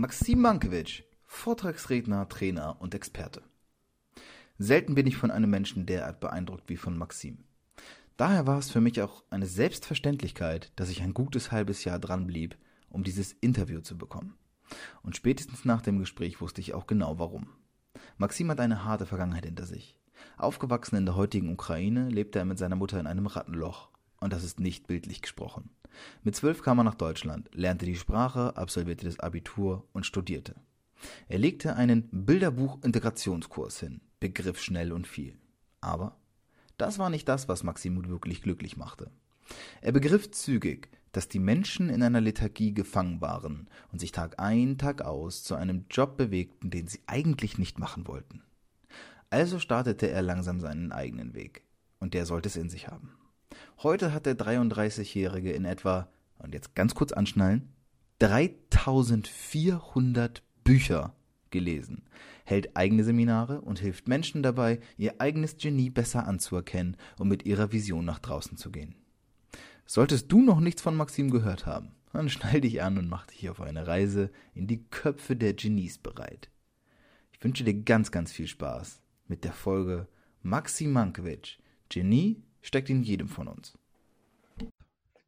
Maxim Mankiewicz, Vortragsredner, Trainer und Experte. Selten bin ich von einem Menschen derart beeindruckt wie von Maxim. Daher war es für mich auch eine Selbstverständlichkeit, dass ich ein gutes halbes Jahr dran blieb, um dieses Interview zu bekommen. Und spätestens nach dem Gespräch wusste ich auch genau warum. Maxim hat eine harte Vergangenheit hinter sich. Aufgewachsen in der heutigen Ukraine lebte er mit seiner Mutter in einem Rattenloch. Und das ist nicht bildlich gesprochen. Mit zwölf kam er nach Deutschland, lernte die Sprache, absolvierte das Abitur und studierte. Er legte einen Bilderbuch-Integrationskurs hin, begriff schnell und viel. Aber das war nicht das, was Maximut wirklich glücklich machte. Er begriff zügig, dass die Menschen in einer Lethargie gefangen waren und sich Tag ein, Tag aus zu einem Job bewegten, den sie eigentlich nicht machen wollten. Also startete er langsam seinen eigenen Weg, und der sollte es in sich haben. Heute hat der 33-Jährige in etwa, und jetzt ganz kurz anschnallen, 3400 Bücher gelesen, hält eigene Seminare und hilft Menschen dabei, ihr eigenes Genie besser anzuerkennen und mit ihrer Vision nach draußen zu gehen. Solltest du noch nichts von Maxim gehört haben, dann schnall dich an und mach dich auf eine Reise in die Köpfe der Genies bereit. Ich wünsche dir ganz, ganz viel Spaß mit der Folge Maxim Mankiewicz, Genie steckt in jedem von uns.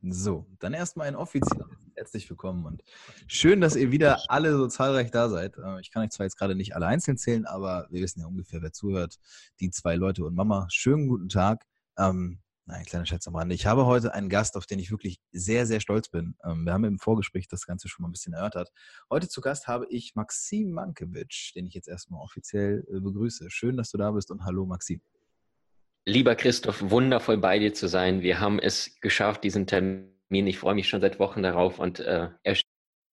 So, dann erstmal ein offizielles herzlich willkommen und schön, dass ihr wieder alle so zahlreich da seid. Äh, ich kann euch zwar jetzt gerade nicht alle einzeln zählen, aber wir wissen ja ungefähr, wer zuhört. Die zwei Leute und Mama. Schönen guten Tag. Ähm, ein kleiner Scherz am Rande. Ich habe heute einen Gast, auf den ich wirklich sehr, sehr stolz bin. Ähm, wir haben im Vorgespräch das Ganze schon mal ein bisschen erörtert. Heute zu Gast habe ich Maxim Mankiewicz, den ich jetzt erstmal offiziell äh, begrüße. Schön, dass du da bist und hallo Maxim. Lieber Christoph, wundervoll bei dir zu sein. Wir haben es geschafft, diesen Termin. Ich freue mich schon seit Wochen darauf und äh, er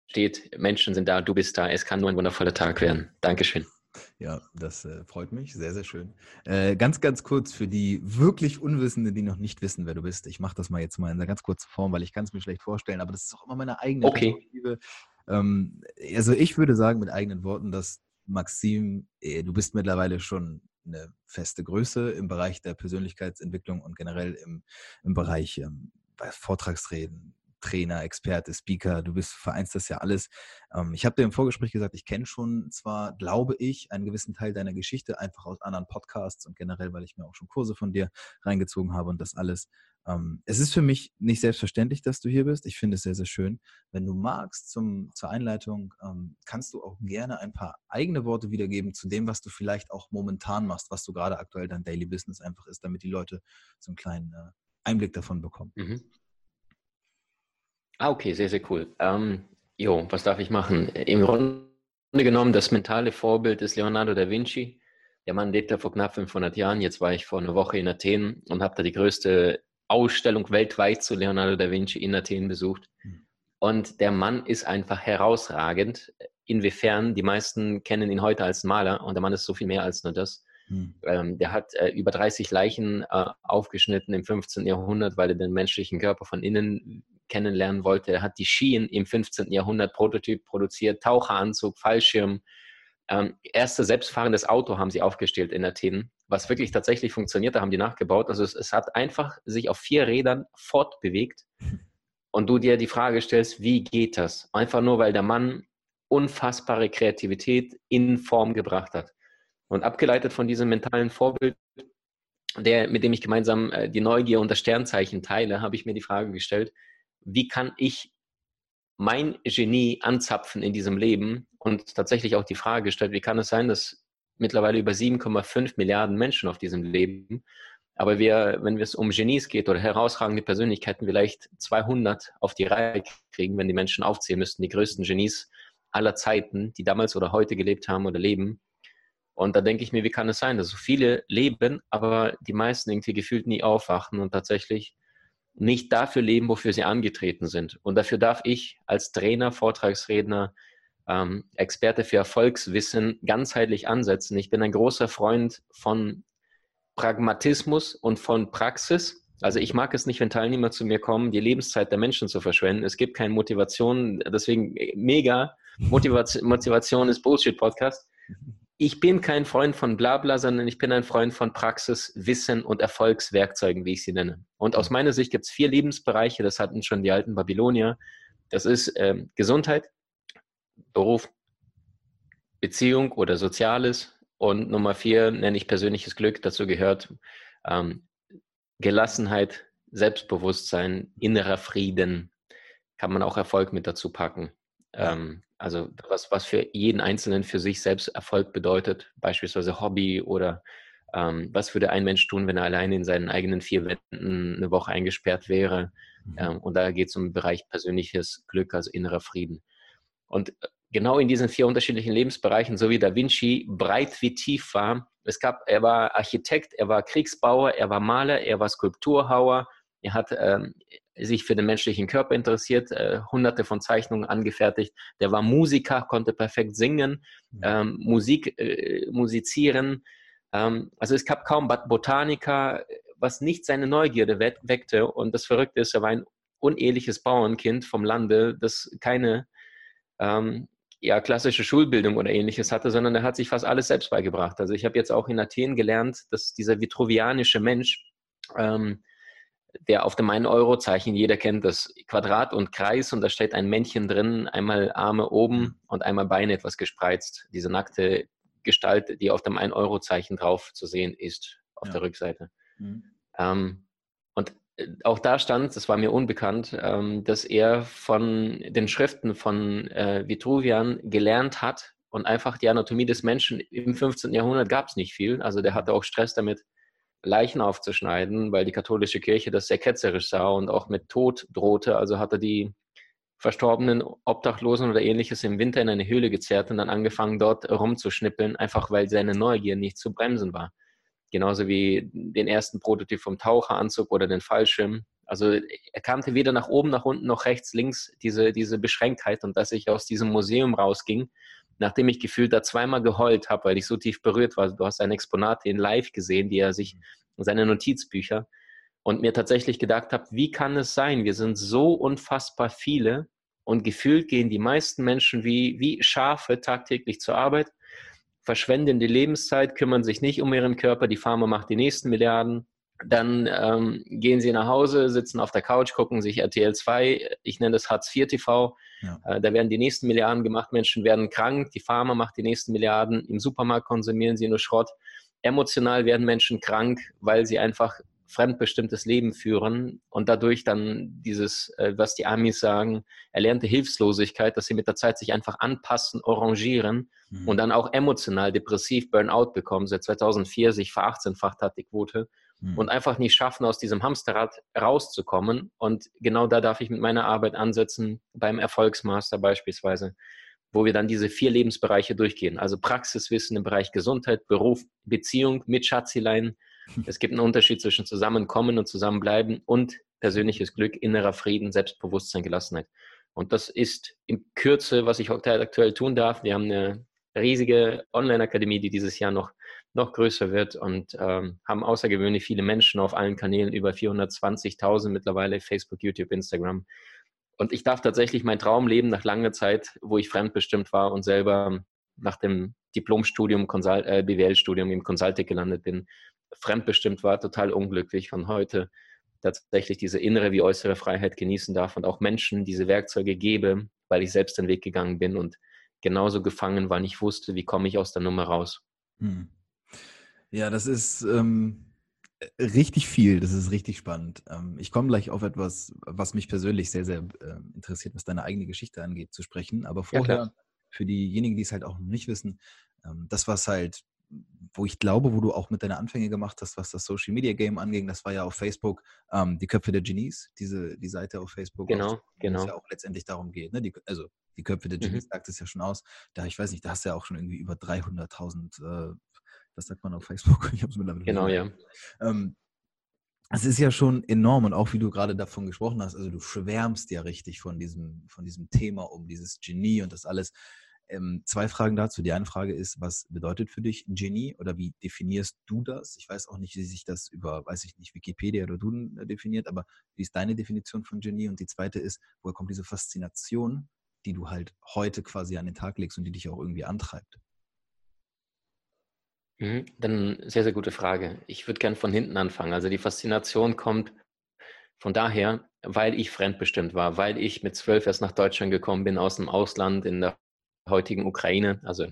steht, Menschen sind da, du bist da. Es kann nur ein wundervoller Tag werden. Dankeschön. Ja, das äh, freut mich. Sehr, sehr schön. Äh, ganz, ganz kurz für die wirklich Unwissenden, die noch nicht wissen, wer du bist. Ich mache das mal jetzt mal in einer ganz kurzen Form, weil ich kann es mir schlecht vorstellen, aber das ist auch immer meine eigene okay. Perspektive. Ähm, also ich würde sagen mit eigenen Worten, dass Maxim, äh, du bist mittlerweile schon eine feste Größe im Bereich der Persönlichkeitsentwicklung und generell im, im Bereich ähm, Vortragsreden, Trainer, Experte, Speaker, du bist, vereinst das ja alles. Ähm, ich habe dir im Vorgespräch gesagt, ich kenne schon zwar, glaube ich, einen gewissen Teil deiner Geschichte, einfach aus anderen Podcasts und generell, weil ich mir auch schon Kurse von dir reingezogen habe und das alles. Ähm, es ist für mich nicht selbstverständlich, dass du hier bist. Ich finde es sehr, sehr schön. Wenn du magst, zum, zur Einleitung, ähm, kannst du auch gerne ein paar eigene Worte wiedergeben zu dem, was du vielleicht auch momentan machst, was du gerade aktuell dein Daily Business einfach ist, damit die Leute so einen kleinen äh, Einblick davon bekommen. Mhm. Ah, okay, sehr, sehr cool. Ähm, jo, was darf ich machen? Im Grunde genommen, das mentale Vorbild ist Leonardo da Vinci. Der Mann lebte vor knapp 500 Jahren. Jetzt war ich vor einer Woche in Athen und habe da die größte Ausstellung weltweit zu Leonardo da Vinci in Athen besucht. Hm. Und der Mann ist einfach herausragend. Inwiefern die meisten kennen ihn heute als Maler und der Mann ist so viel mehr als nur das. Hm. Ähm, der hat äh, über 30 Leichen äh, aufgeschnitten im 15. Jahrhundert, weil er den menschlichen Körper von innen kennenlernen wollte. Er hat die Skien im 15. Jahrhundert Prototyp produziert, Taucheranzug, Fallschirm. Ähm, erste selbstfahrendes Auto haben sie aufgestellt in Athen, was wirklich tatsächlich funktioniert. Da haben die nachgebaut. Also es, es hat einfach sich auf vier Rädern fortbewegt. Und du dir die Frage stellst, wie geht das? Einfach nur, weil der Mann unfassbare Kreativität in Form gebracht hat. Und abgeleitet von diesem mentalen Vorbild, der, mit dem ich gemeinsam äh, die Neugier und das Sternzeichen teile, habe ich mir die Frage gestellt, wie kann ich mein Genie anzapfen in diesem Leben und tatsächlich auch die Frage gestellt, wie kann es sein, dass mittlerweile über 7,5 Milliarden Menschen auf diesem Leben, aber wir, wenn es um Genies geht oder herausragende Persönlichkeiten, vielleicht 200 auf die Reihe kriegen, wenn die Menschen aufzählen müssten, die größten Genies aller Zeiten, die damals oder heute gelebt haben oder leben. Und da denke ich mir, wie kann es sein, dass so viele leben, aber die meisten irgendwie gefühlt nie aufwachen und tatsächlich nicht dafür leben, wofür sie angetreten sind. Und dafür darf ich als Trainer, Vortragsredner, ähm, Experte für Erfolgswissen ganzheitlich ansetzen. Ich bin ein großer Freund von Pragmatismus und von Praxis. Also ich mag es nicht, wenn Teilnehmer zu mir kommen, die Lebenszeit der Menschen zu verschwenden. Es gibt keine Motivation, deswegen mega. Motivation, Motivation ist Bullshit-Podcast ich bin kein Freund von Blabla, sondern ich bin ein Freund von Praxis, Wissen und Erfolgswerkzeugen, wie ich sie nenne. Und aus meiner Sicht gibt es vier Lebensbereiche, das hatten schon die alten Babylonier. Das ist ähm, Gesundheit, Beruf, Beziehung oder Soziales. Und Nummer vier nenne ich persönliches Glück. Dazu gehört ähm, Gelassenheit, Selbstbewusstsein, innerer Frieden. Kann man auch Erfolg mit dazu packen. Ähm, also was, was für jeden Einzelnen für sich selbst Erfolg bedeutet, beispielsweise Hobby oder ähm, was würde ein Mensch tun, wenn er alleine in seinen eigenen vier Wänden eine Woche eingesperrt wäre. Mhm. Ähm, und da geht es um den Bereich persönliches Glück, also innerer Frieden. Und äh, genau in diesen vier unterschiedlichen Lebensbereichen, so wie Da Vinci breit wie tief war, es gab, er war Architekt, er war Kriegsbauer, er war Maler, er war Skulpturhauer, er hat ähm, sich für den menschlichen Körper interessiert, äh, hunderte von Zeichnungen angefertigt. Der war Musiker, konnte perfekt singen, mhm. ähm, Musik äh, musizieren. Ähm, also es gab kaum Botaniker, was nicht seine Neugierde we weckte. Und das Verrückte ist, er war ein uneheliches Bauernkind vom Lande, das keine ähm, ja, klassische Schulbildung oder ähnliches hatte, sondern er hat sich fast alles selbst beigebracht. Also ich habe jetzt auch in Athen gelernt, dass dieser vitruvianische Mensch ähm, der auf dem 1-Euro-Zeichen, jeder kennt das Quadrat und Kreis und da steht ein Männchen drin, einmal Arme oben mhm. und einmal Beine etwas gespreizt. Diese nackte Gestalt, die auf dem 1-Euro-Zeichen drauf zu sehen ist, auf ja. der Rückseite. Mhm. Ähm, und auch da stand, das war mir unbekannt, ähm, dass er von den Schriften von äh, Vitruvian gelernt hat und einfach die Anatomie des Menschen im 15. Jahrhundert gab es nicht viel. Also der hatte auch Stress damit, Leichen aufzuschneiden, weil die katholische Kirche das sehr ketzerisch sah und auch mit Tod drohte. Also hatte die verstorbenen Obdachlosen oder ähnliches im Winter in eine Höhle gezerrt und dann angefangen, dort rumzuschnippeln, einfach weil seine Neugier nicht zu bremsen war. Genauso wie den ersten Prototyp vom Taucheranzug oder den Fallschirm. Also er kannte weder nach oben, nach unten, noch rechts, links diese, diese Beschränktheit. Und dass ich aus diesem Museum rausging, nachdem ich gefühlt da zweimal geheult habe, weil ich so tief berührt war. Du hast ein Exponat in live gesehen, die er sich, mhm. seine Notizbücher, und mir tatsächlich gedacht habe, wie kann es sein? Wir sind so unfassbar viele und gefühlt gehen die meisten Menschen wie, wie Schafe tagtäglich zur Arbeit, verschwenden die Lebenszeit, kümmern sich nicht um ihren Körper, die Pharma macht die nächsten Milliarden, dann ähm, gehen sie nach Hause, sitzen auf der Couch, gucken sich RTL 2, ich nenne das Hartz IV TV. Ja. Äh, da werden die nächsten Milliarden gemacht, Menschen werden krank, die Pharma macht die nächsten Milliarden, im Supermarkt konsumieren sie nur Schrott. Emotional werden Menschen krank, weil sie einfach fremdbestimmtes Leben führen und dadurch dann dieses, äh, was die Amis sagen, erlernte Hilflosigkeit, dass sie mit der Zeit sich einfach anpassen, arrangieren mhm. und dann auch emotional depressiv Burnout bekommen. Seit 2004 sich verachtzehnfacht hat die Quote mhm. und einfach nicht schaffen, aus diesem Hamsterrad rauszukommen. Und genau da darf ich mit meiner Arbeit ansetzen, beim Erfolgsmaster beispielsweise, wo wir dann diese vier Lebensbereiche durchgehen. Also Praxiswissen im Bereich Gesundheit, Beruf, Beziehung mit Schatzilein. Es gibt einen Unterschied zwischen Zusammenkommen und Zusammenbleiben und persönliches Glück, innerer Frieden, Selbstbewusstsein, Gelassenheit. Und das ist in Kürze, was ich aktuell tun darf. Wir haben eine riesige Online-Akademie, die dieses Jahr noch noch größer wird und ähm, haben außergewöhnlich viele Menschen auf allen Kanälen, über 420.000 mittlerweile, Facebook, YouTube, Instagram. Und ich darf tatsächlich mein Traum leben nach langer Zeit, wo ich fremdbestimmt war und selber nach dem Diplomstudium, äh, BWL-Studium im Consulting gelandet bin, fremdbestimmt war, total unglücklich von heute tatsächlich diese innere wie äußere Freiheit genießen darf und auch Menschen diese Werkzeuge gebe, weil ich selbst den Weg gegangen bin und genauso gefangen war, nicht wusste, wie komme ich aus der Nummer raus. Hm. Ja, das ist ähm, richtig viel. Das ist richtig spannend. Ähm, ich komme gleich auf etwas, was mich persönlich sehr, sehr äh, interessiert, was deine eigene Geschichte angeht, zu sprechen. Aber vorher, ja, für diejenigen, die es halt auch noch nicht wissen, ähm, das, was halt, wo ich glaube, wo du auch mit deiner Anfänge gemacht hast, was das Social Media Game anging, das war ja auf Facebook, ähm, die Köpfe der Genies, diese, die Seite auf Facebook. Genau, auch, genau. Wo es ja auch letztendlich darum geht, ne? die, also Die Köpfe der Genies mhm. sagt es ja schon aus. Da, ich weiß nicht, da hast du ja auch schon irgendwie über 300.000, äh, das sagt man auf Facebook, ich habe es mittlerweile Genau, ja. Ähm, es ist ja schon enorm und auch wie du gerade davon gesprochen hast, also du schwärmst ja richtig von diesem, von diesem Thema um dieses Genie und das alles. Ähm, zwei Fragen dazu. Die eine Frage ist, was bedeutet für dich Genie oder wie definierst du das? Ich weiß auch nicht, wie sich das über, weiß ich nicht, Wikipedia oder du äh, definiert, aber wie ist deine Definition von Genie? Und die zweite ist, woher kommt diese Faszination, die du halt heute quasi an den Tag legst und die dich auch irgendwie antreibt? Mhm, dann sehr, sehr gute Frage. Ich würde gern von hinten anfangen. Also die Faszination kommt von daher, weil ich fremdbestimmt war, weil ich mit zwölf erst nach Deutschland gekommen bin aus dem Ausland in der heutigen Ukraine, also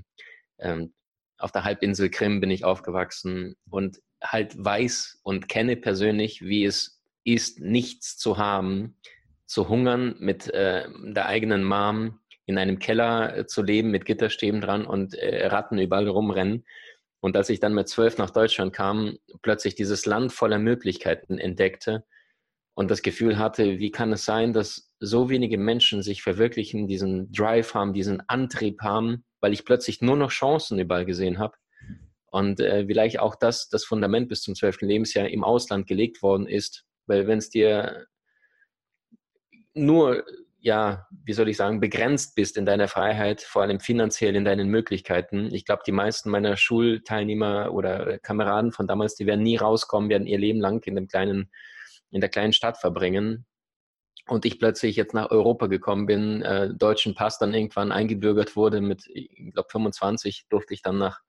ähm, auf der Halbinsel Krim bin ich aufgewachsen und halt weiß und kenne persönlich, wie es ist, nichts zu haben, zu hungern, mit äh, der eigenen Mom in einem Keller äh, zu leben, mit Gitterstäben dran und äh, Ratten überall rumrennen. Und als ich dann mit zwölf nach Deutschland kam, plötzlich dieses Land voller Möglichkeiten entdeckte und das Gefühl hatte, wie kann es sein, dass so wenige Menschen sich verwirklichen, diesen Drive haben, diesen Antrieb haben, weil ich plötzlich nur noch Chancen überall gesehen habe. Und äh, vielleicht auch das, das Fundament bis zum zwölften Lebensjahr im Ausland gelegt worden ist, weil wenn es dir nur, ja, wie soll ich sagen, begrenzt bist in deiner Freiheit, vor allem finanziell in deinen Möglichkeiten. Ich glaube, die meisten meiner Schulteilnehmer oder Kameraden von damals, die werden nie rauskommen, werden ihr Leben lang in dem kleinen in der kleinen Stadt verbringen. Und ich plötzlich jetzt nach Europa gekommen bin, äh, deutschen Pass dann irgendwann eingebürgert wurde mit, ich glaube 25, durfte ich dann nach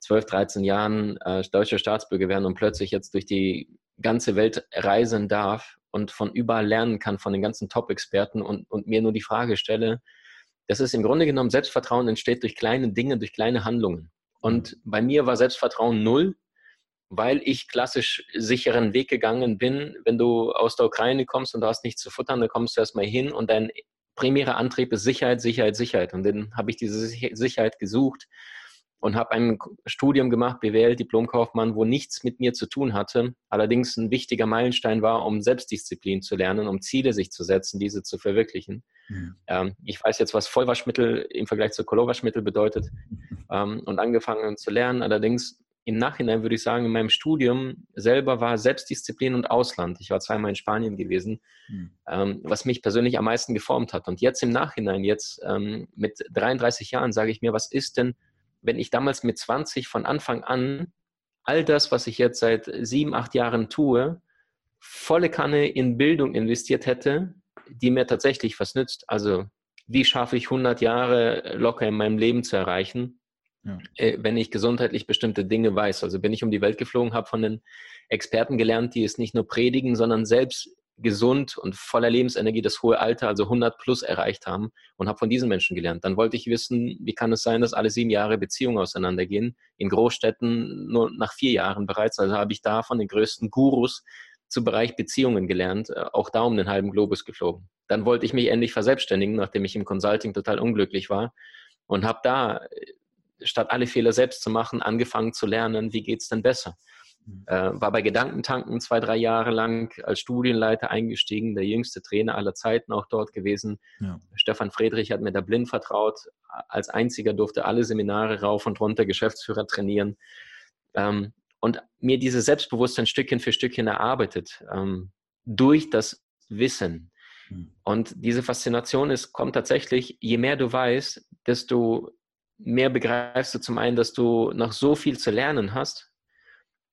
12, 13 Jahren äh, deutscher Staatsbürger werden und plötzlich jetzt durch die ganze Welt reisen darf und von überall lernen kann, von den ganzen Top-Experten und, und mir nur die Frage stelle, das ist im Grunde genommen Selbstvertrauen entsteht durch kleine Dinge, durch kleine Handlungen. Und bei mir war Selbstvertrauen null weil ich klassisch sicheren Weg gegangen bin. Wenn du aus der Ukraine kommst und du hast nichts zu futtern, dann kommst du erstmal hin und dein primärer Antrieb ist Sicherheit, Sicherheit, Sicherheit. Und dann habe ich diese Sicherheit gesucht und habe ein Studium gemacht, BWL, Diplomkaufmann, wo nichts mit mir zu tun hatte, allerdings ein wichtiger Meilenstein war, um Selbstdisziplin zu lernen, um Ziele sich zu setzen, diese zu verwirklichen. Mhm. Ähm, ich weiß jetzt, was Vollwaschmittel im Vergleich zu Kolowaschmittel bedeutet ähm, und angefangen zu lernen. Allerdings im Nachhinein würde ich sagen, in meinem Studium selber war Selbstdisziplin und Ausland. Ich war zweimal in Spanien gewesen, mhm. ähm, was mich persönlich am meisten geformt hat. Und jetzt im Nachhinein, jetzt ähm, mit 33 Jahren, sage ich mir, was ist denn, wenn ich damals mit 20 von Anfang an all das, was ich jetzt seit sieben, acht Jahren tue, volle Kanne in Bildung investiert hätte, die mir tatsächlich was nützt. Also wie schaffe ich 100 Jahre locker in meinem Leben zu erreichen? Ja. Äh, wenn ich gesundheitlich bestimmte Dinge weiß. Also bin ich um die Welt geflogen, habe von den Experten gelernt, die es nicht nur predigen, sondern selbst gesund und voller Lebensenergie das hohe Alter, also 100 plus erreicht haben und habe von diesen Menschen gelernt. Dann wollte ich wissen, wie kann es sein, dass alle sieben Jahre Beziehungen auseinandergehen, in Großstädten nur nach vier Jahren bereits. Also habe ich da von den größten Gurus zu Bereich Beziehungen gelernt, äh, auch da um den halben Globus geflogen. Dann wollte ich mich endlich verselbstständigen, nachdem ich im Consulting total unglücklich war und habe da statt alle Fehler selbst zu machen, angefangen zu lernen, wie geht es denn besser. Mhm. Äh, war bei Gedankentanken zwei, drei Jahre lang als Studienleiter eingestiegen, der jüngste Trainer aller Zeiten auch dort gewesen. Ja. Stefan Friedrich hat mir da blind vertraut. Als einziger durfte alle Seminare rauf und runter Geschäftsführer trainieren. Ähm, und mir dieses Selbstbewusstsein Stückchen für Stückchen erarbeitet ähm, durch das Wissen. Mhm. Und diese Faszination ist, kommt tatsächlich, je mehr du weißt, desto mehr begreifst du zum einen, dass du noch so viel zu lernen hast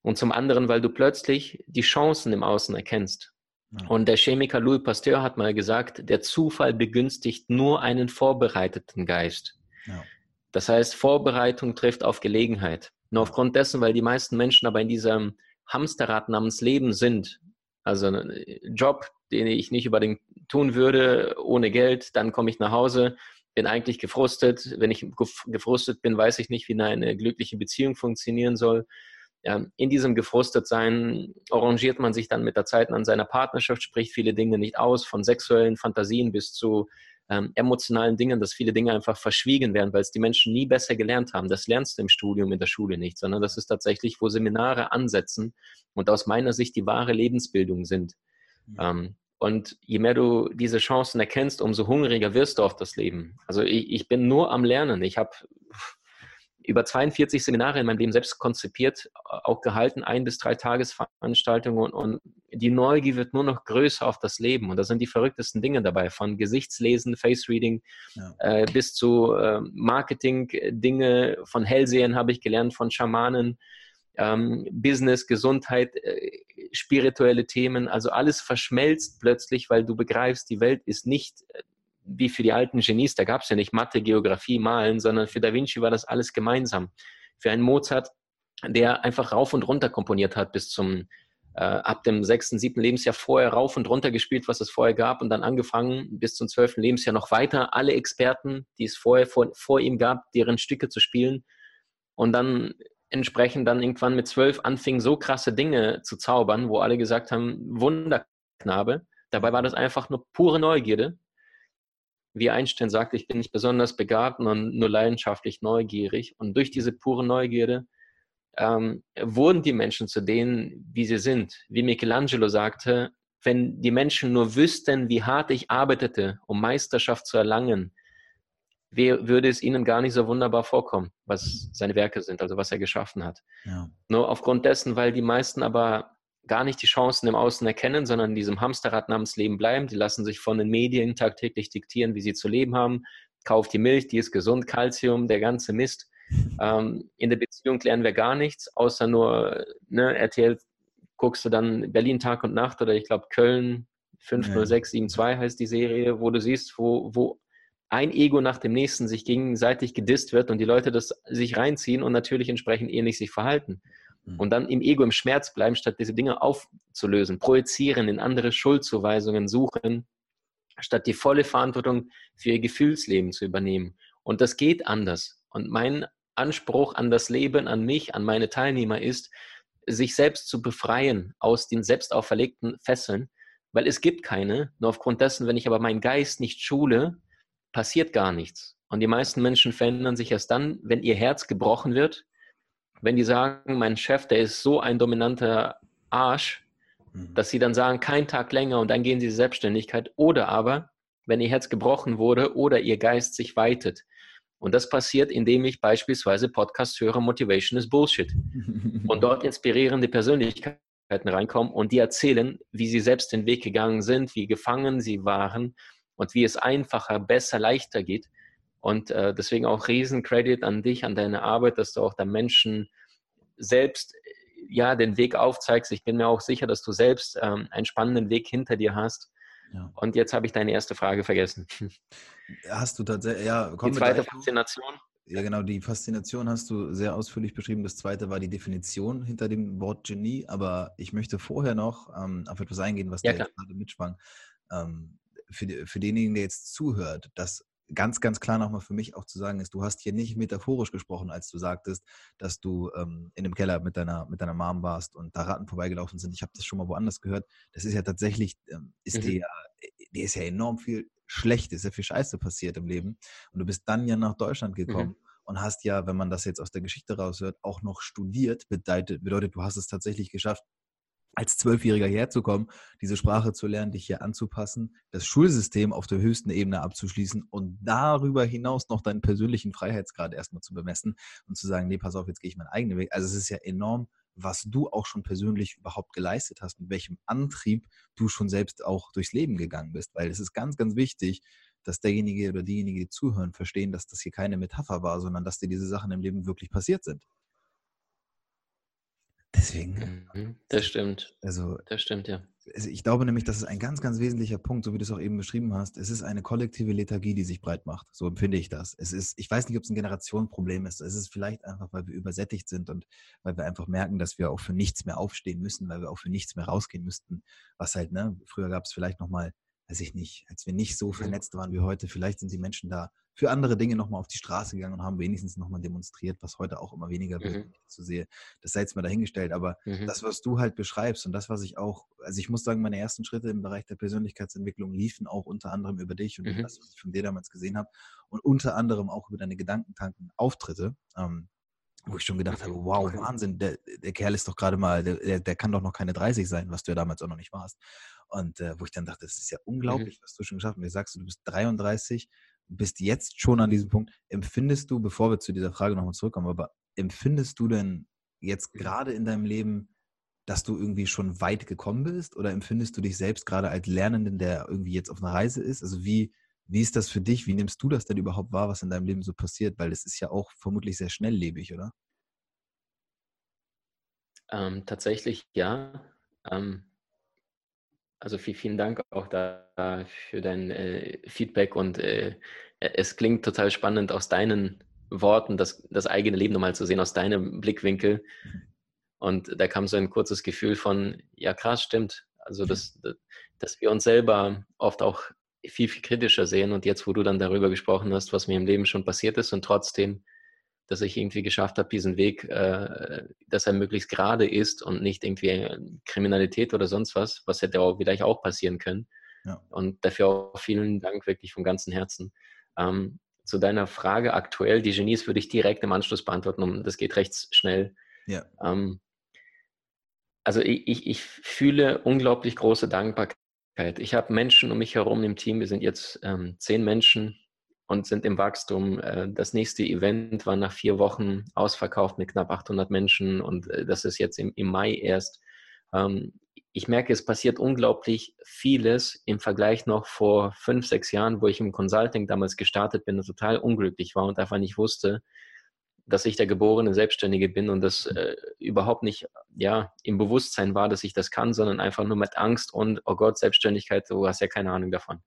und zum anderen, weil du plötzlich die Chancen im Außen erkennst. Ja. Und der Chemiker Louis Pasteur hat mal gesagt, der Zufall begünstigt nur einen vorbereiteten Geist. Ja. Das heißt, Vorbereitung trifft auf Gelegenheit. Nur aufgrund dessen, weil die meisten Menschen aber in diesem Hamsterrad namens Leben sind, also ein Job, den ich nicht unbedingt tun würde, ohne Geld, dann komme ich nach Hause, bin eigentlich gefrustet. Wenn ich gefrustet bin, weiß ich nicht, wie eine glückliche Beziehung funktionieren soll. Ja, in diesem Gefrustetsein arrangiert man sich dann mit der Zeit an seiner Partnerschaft, spricht viele Dinge nicht aus, von sexuellen Fantasien bis zu ähm, emotionalen Dingen, dass viele Dinge einfach verschwiegen werden, weil es die Menschen nie besser gelernt haben. Das lernst du im Studium, in der Schule nicht, sondern das ist tatsächlich, wo Seminare ansetzen und aus meiner Sicht die wahre Lebensbildung sind. Mhm. Ähm, Und je mehr du diese Chancen erkennst, umso hungriger wirst du auf das Leben. Also ich, ich bin nur am Lernen. Ich habe über 42 Seminare in meinem Leben selbst konzipiert, auch gehalten, ein bis drei Tagesveranstaltungen und die Neugier wird nur noch größer auf das Leben und da sind die verrücktesten Dinge dabei, von Gesichtslesen, Face Reading ja. äh, bis zu äh, Marketing-Dinge, von Hellsehen habe ich gelernt, von Schamanen, ähm, Business, Gesundheit, äh, spirituelle Themen, also alles verschmelzt plötzlich, weil du begreifst, die Welt ist nicht äh, wie für die alten Genies, da gab es ja nicht Mathe, Geografie, Malen, sondern für Da Vinci war das alles gemeinsam. Für einen Mozart, der einfach rauf und runter komponiert hat bis zum äh, ab dem sechsten, siebten Lebensjahr vorher rauf und runter gespielt, was es vorher gab und dann angefangen bis zum zwölften Lebensjahr noch weiter alle Experten, die es vorher vor, vor ihm gab, deren Stücke zu spielen und dann entsprechend dann irgendwann mit zwölf anfing, so krasse Dinge zu zaubern, wo alle gesagt haben, Wunderknabe. Dabei war das einfach nur pure Neugierde wie Einstein sagt, ich bin nicht besonders begabt, sondern nur leidenschaftlich neugierig. Und durch diese pure Neugierde ähm, wurden die Menschen zu denen, wie sie sind. Wie Michelangelo sagte, wenn die Menschen nur wüssten, wie hart ich arbeitete, um Meisterschaft zu erlangen, würde es ihnen gar nicht so wunderbar vorkommen, was seine Werke sind, also was er geschaffen hat. Ja. Nur aufgrund dessen, weil die meisten aber gar nicht die Chancen im Außen erkennen, sondern in diesem Hamsterrad namens Leben bleiben. Die lassen sich von den Medien tagtäglich diktieren, wie sie zu leben haben. Kauft die Milch, die ist gesund, Kalzium, der ganze Mist. Ähm, in der Beziehung klären wir gar nichts, außer nur, ne, RTL guckst du dann Berlin Tag und Nacht oder ich glaube Köln 50672 heißt die Serie, wo du siehst, wo, wo ein Ego nach dem nächsten sich gegenseitig gedisst wird und die Leute das sich reinziehen und natürlich entsprechend ähnlich sich verhalten. Mhm. und dann im Ego, im Schmerz bleiben, statt diese Dinge aufzulösen, projizieren, in andere Schuldzuweisungen suchen, statt die volle Verantwortung für ihr Gefühlsleben zu übernehmen. Und das geht anders. Und mein Anspruch an das Leben, an mich, an meine Teilnehmer ist, sich selbst zu befreien aus den selbst auferlegten Fesseln, weil es gibt keine. Nur aufgrund dessen, wenn ich aber meinen Geist nicht schule, passiert gar nichts. Und die meisten Menschen verändern sich erst dann, wenn ihr Herz gebrochen wird wenn die sagen, mein Chef, der ist so ein dominanter Arsch, mhm. dass sie dann sagen, kein Tag länger und dann gehen sie in Selbstständigkeit. Oder aber, wenn ihr Herz gebrochen wurde oder ihr Geist sich weitet. Und das passiert, indem ich beispielsweise Podcasts höre, Motivation is Bullshit. und dort inspirierende Persönlichkeiten reinkommen und die erzählen, wie sie selbst den Weg gegangen sind, wie gefangen sie waren und wie es einfacher, besser, leichter geht. Und äh, deswegen auch Riesencredit an dich, an deine Arbeit, dass du auch den Menschen selbst ja den Weg aufzeigst. Ich bin mir auch sicher, dass du selbst ähm, einen spannenden Weg hinter dir hast. Ja. Und jetzt habe ich deine erste Frage vergessen. Hast du tatsächlich, ja, komm Die zweite Faszination. Ja, genau, die Faszination hast du sehr ausführlich beschrieben. Das zweite war die Definition hinter dem Wort Genie. Aber ich möchte vorher noch ähm, auf etwas eingehen, was ja, da gerade mitschwang. Ähm, für, für denjenigen, der jetzt zuhört, dass ganz, ganz klar nochmal für mich auch zu sagen ist, du hast hier nicht metaphorisch gesprochen, als du sagtest, dass du ähm, in dem Keller mit deiner, mit deiner Mom warst und da Ratten vorbeigelaufen sind. Ich habe das schon mal woanders gehört. Das ist ja tatsächlich, ähm, ist mhm. dir, dir ist ja enorm viel Schlechtes, sehr viel Scheiße passiert im Leben. Und du bist dann ja nach Deutschland gekommen. Mhm. Und hast ja, wenn man das jetzt aus der Geschichte raushört, auch noch studiert. Bedeutet, bedeutet, du hast es tatsächlich geschafft, als Zwölfjähriger herzukommen, diese Sprache zu lernen, dich hier anzupassen, das Schulsystem auf der höchsten Ebene abzuschließen und darüber hinaus noch deinen persönlichen Freiheitsgrad erstmal zu bemessen und zu sagen, nee, pass auf, jetzt gehe ich meinen eigenen Weg. Also es ist ja enorm, was du auch schon persönlich überhaupt geleistet hast, mit welchem Antrieb du schon selbst auch durchs Leben gegangen bist, weil es ist ganz, ganz wichtig, dass derjenige oder diejenige, die zuhören, verstehen, dass das hier keine Metapher war, sondern dass dir diese Sachen im Leben wirklich passiert sind. Deswegen. Mhm, das stimmt. Also, das stimmt, ja. Also ich glaube nämlich, das ist ein ganz, ganz wesentlicher Punkt, so wie du es auch eben beschrieben hast. Es ist eine kollektive Lethargie, die sich breit macht. So empfinde ich das. Es ist, ich weiß nicht, ob es ein Generationenproblem ist. Es ist vielleicht einfach, weil wir übersättigt sind und weil wir einfach merken, dass wir auch für nichts mehr aufstehen müssen, weil wir auch für nichts mehr rausgehen müssten. Was halt, ne, früher gab es vielleicht nochmal, weiß ich nicht, als wir nicht so mhm. vernetzt waren wie heute, vielleicht sind die Menschen da für andere Dinge nochmal auf die Straße gegangen und haben wenigstens nochmal demonstriert, was heute auch immer weniger wird, mhm. zu sehe. Das sei jetzt mal dahingestellt. Aber mhm. das, was du halt beschreibst und das, was ich auch, also ich muss sagen, meine ersten Schritte im Bereich der Persönlichkeitsentwicklung liefen auch unter anderem über dich und mhm. das, was ich von dir damals gesehen habe und unter anderem auch über deine Gedankentanken, Auftritte. Ähm, wo ich schon gedacht habe, wow, Wahnsinn, der, der Kerl ist doch gerade mal, der, der kann doch noch keine 30 sein, was du ja damals auch noch nicht warst. Und äh, wo ich dann dachte, das ist ja mhm. unglaublich, mhm. was du schon geschafft hast. Mir sagst du, du bist 33, bist jetzt schon an diesem Punkt. Empfindest du, bevor wir zu dieser Frage nochmal zurückkommen, aber empfindest du denn jetzt gerade in deinem Leben, dass du irgendwie schon weit gekommen bist? Oder empfindest du dich selbst gerade als Lernenden, der irgendwie jetzt auf einer Reise ist? Also wie, wie ist das für dich? Wie nimmst du das denn überhaupt wahr, was in deinem Leben so passiert? Weil es ist ja auch vermutlich sehr schnelllebig, oder? Ähm, tatsächlich ja. Ähm, also viel, vielen Dank auch da für dein äh, Feedback und äh, es klingt total spannend aus deinen Worten, das, das eigene Leben nochmal zu sehen, aus deinem Blickwinkel. Und da kam so ein kurzes Gefühl von, ja krass, stimmt. Also, dass, dass wir uns selber oft auch viel, viel kritischer sehen. Und jetzt, wo du dann darüber gesprochen hast, was mir im Leben schon passiert ist und trotzdem, dass ich irgendwie geschafft habe, diesen Weg, äh, dass er möglichst gerade ist und nicht irgendwie Kriminalität oder sonst was, was hätte auch vielleicht auch passieren können. Ja. Und dafür auch vielen Dank wirklich vom ganzen Herzen. Ähm, zu deiner Frage aktuell, die Genies würde ich direkt im Anschluss beantworten, um, das geht recht schnell. Ja. Ähm, also ich, ich, ich fühle unglaublich große Dankbarkeit ich habe Menschen um mich herum im Team, wir sind jetzt ähm, zehn Menschen und sind im Wachstum. Äh, das nächste Event war nach vier Wochen ausverkauft mit knapp 800 Menschen und äh, das ist jetzt im, Mai erst. Ähm, ich merke, es passiert unglaublich vieles im Vergleich noch vor fünf, sechs Jahren, wo ich im Consulting damals gestartet bin und total unglücklich war und einfach nicht wusste, dass ich der geborene Selbstständige bin und das äh, überhaupt nicht ja, im Bewusstsein war, dass ich das kann, sondern einfach nur mit Angst und, oh Gott, Selbstständigkeit, du hast ja keine Ahnung davon.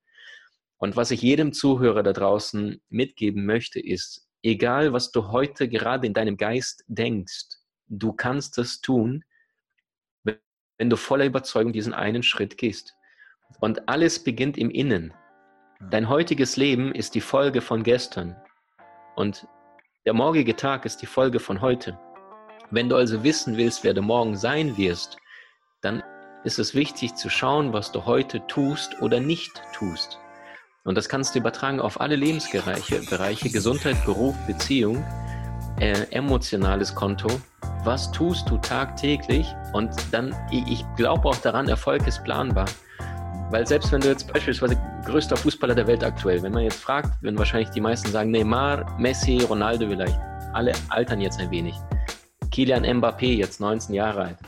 Und was ich jedem Zuhörer da draußen mitgeben möchte, ist, egal was du heute gerade in deinem Geist denkst, du kannst es tun, wenn du voller Überzeugung diesen einen Schritt gehst. Und alles beginnt im Innen. Dein heutiges Leben ist die Folge von gestern. Und der morgige Tag ist die Folge von heute. Wenn du also wissen willst, wer du morgen sein wirst, dann ist es wichtig zu schauen, was du heute tust oder nicht tust. Und das kannst du übertragen auf alle Lebensbereiche, Bereiche Gesundheit, Beruf, Beziehung, äh, emotionales Konto. Was tust du tagtäglich? Und dann, ich glaube auch daran, Erfolg ist planbar. Weil selbst wenn du jetzt beispielsweise größter Fußballer der Welt aktuell, wenn man jetzt fragt, werden wahrscheinlich die meisten sagen Neymar, Messi, Ronaldo vielleicht. Alle altern jetzt ein wenig. Kilian Mbappé, jetzt 19 Jahre alt.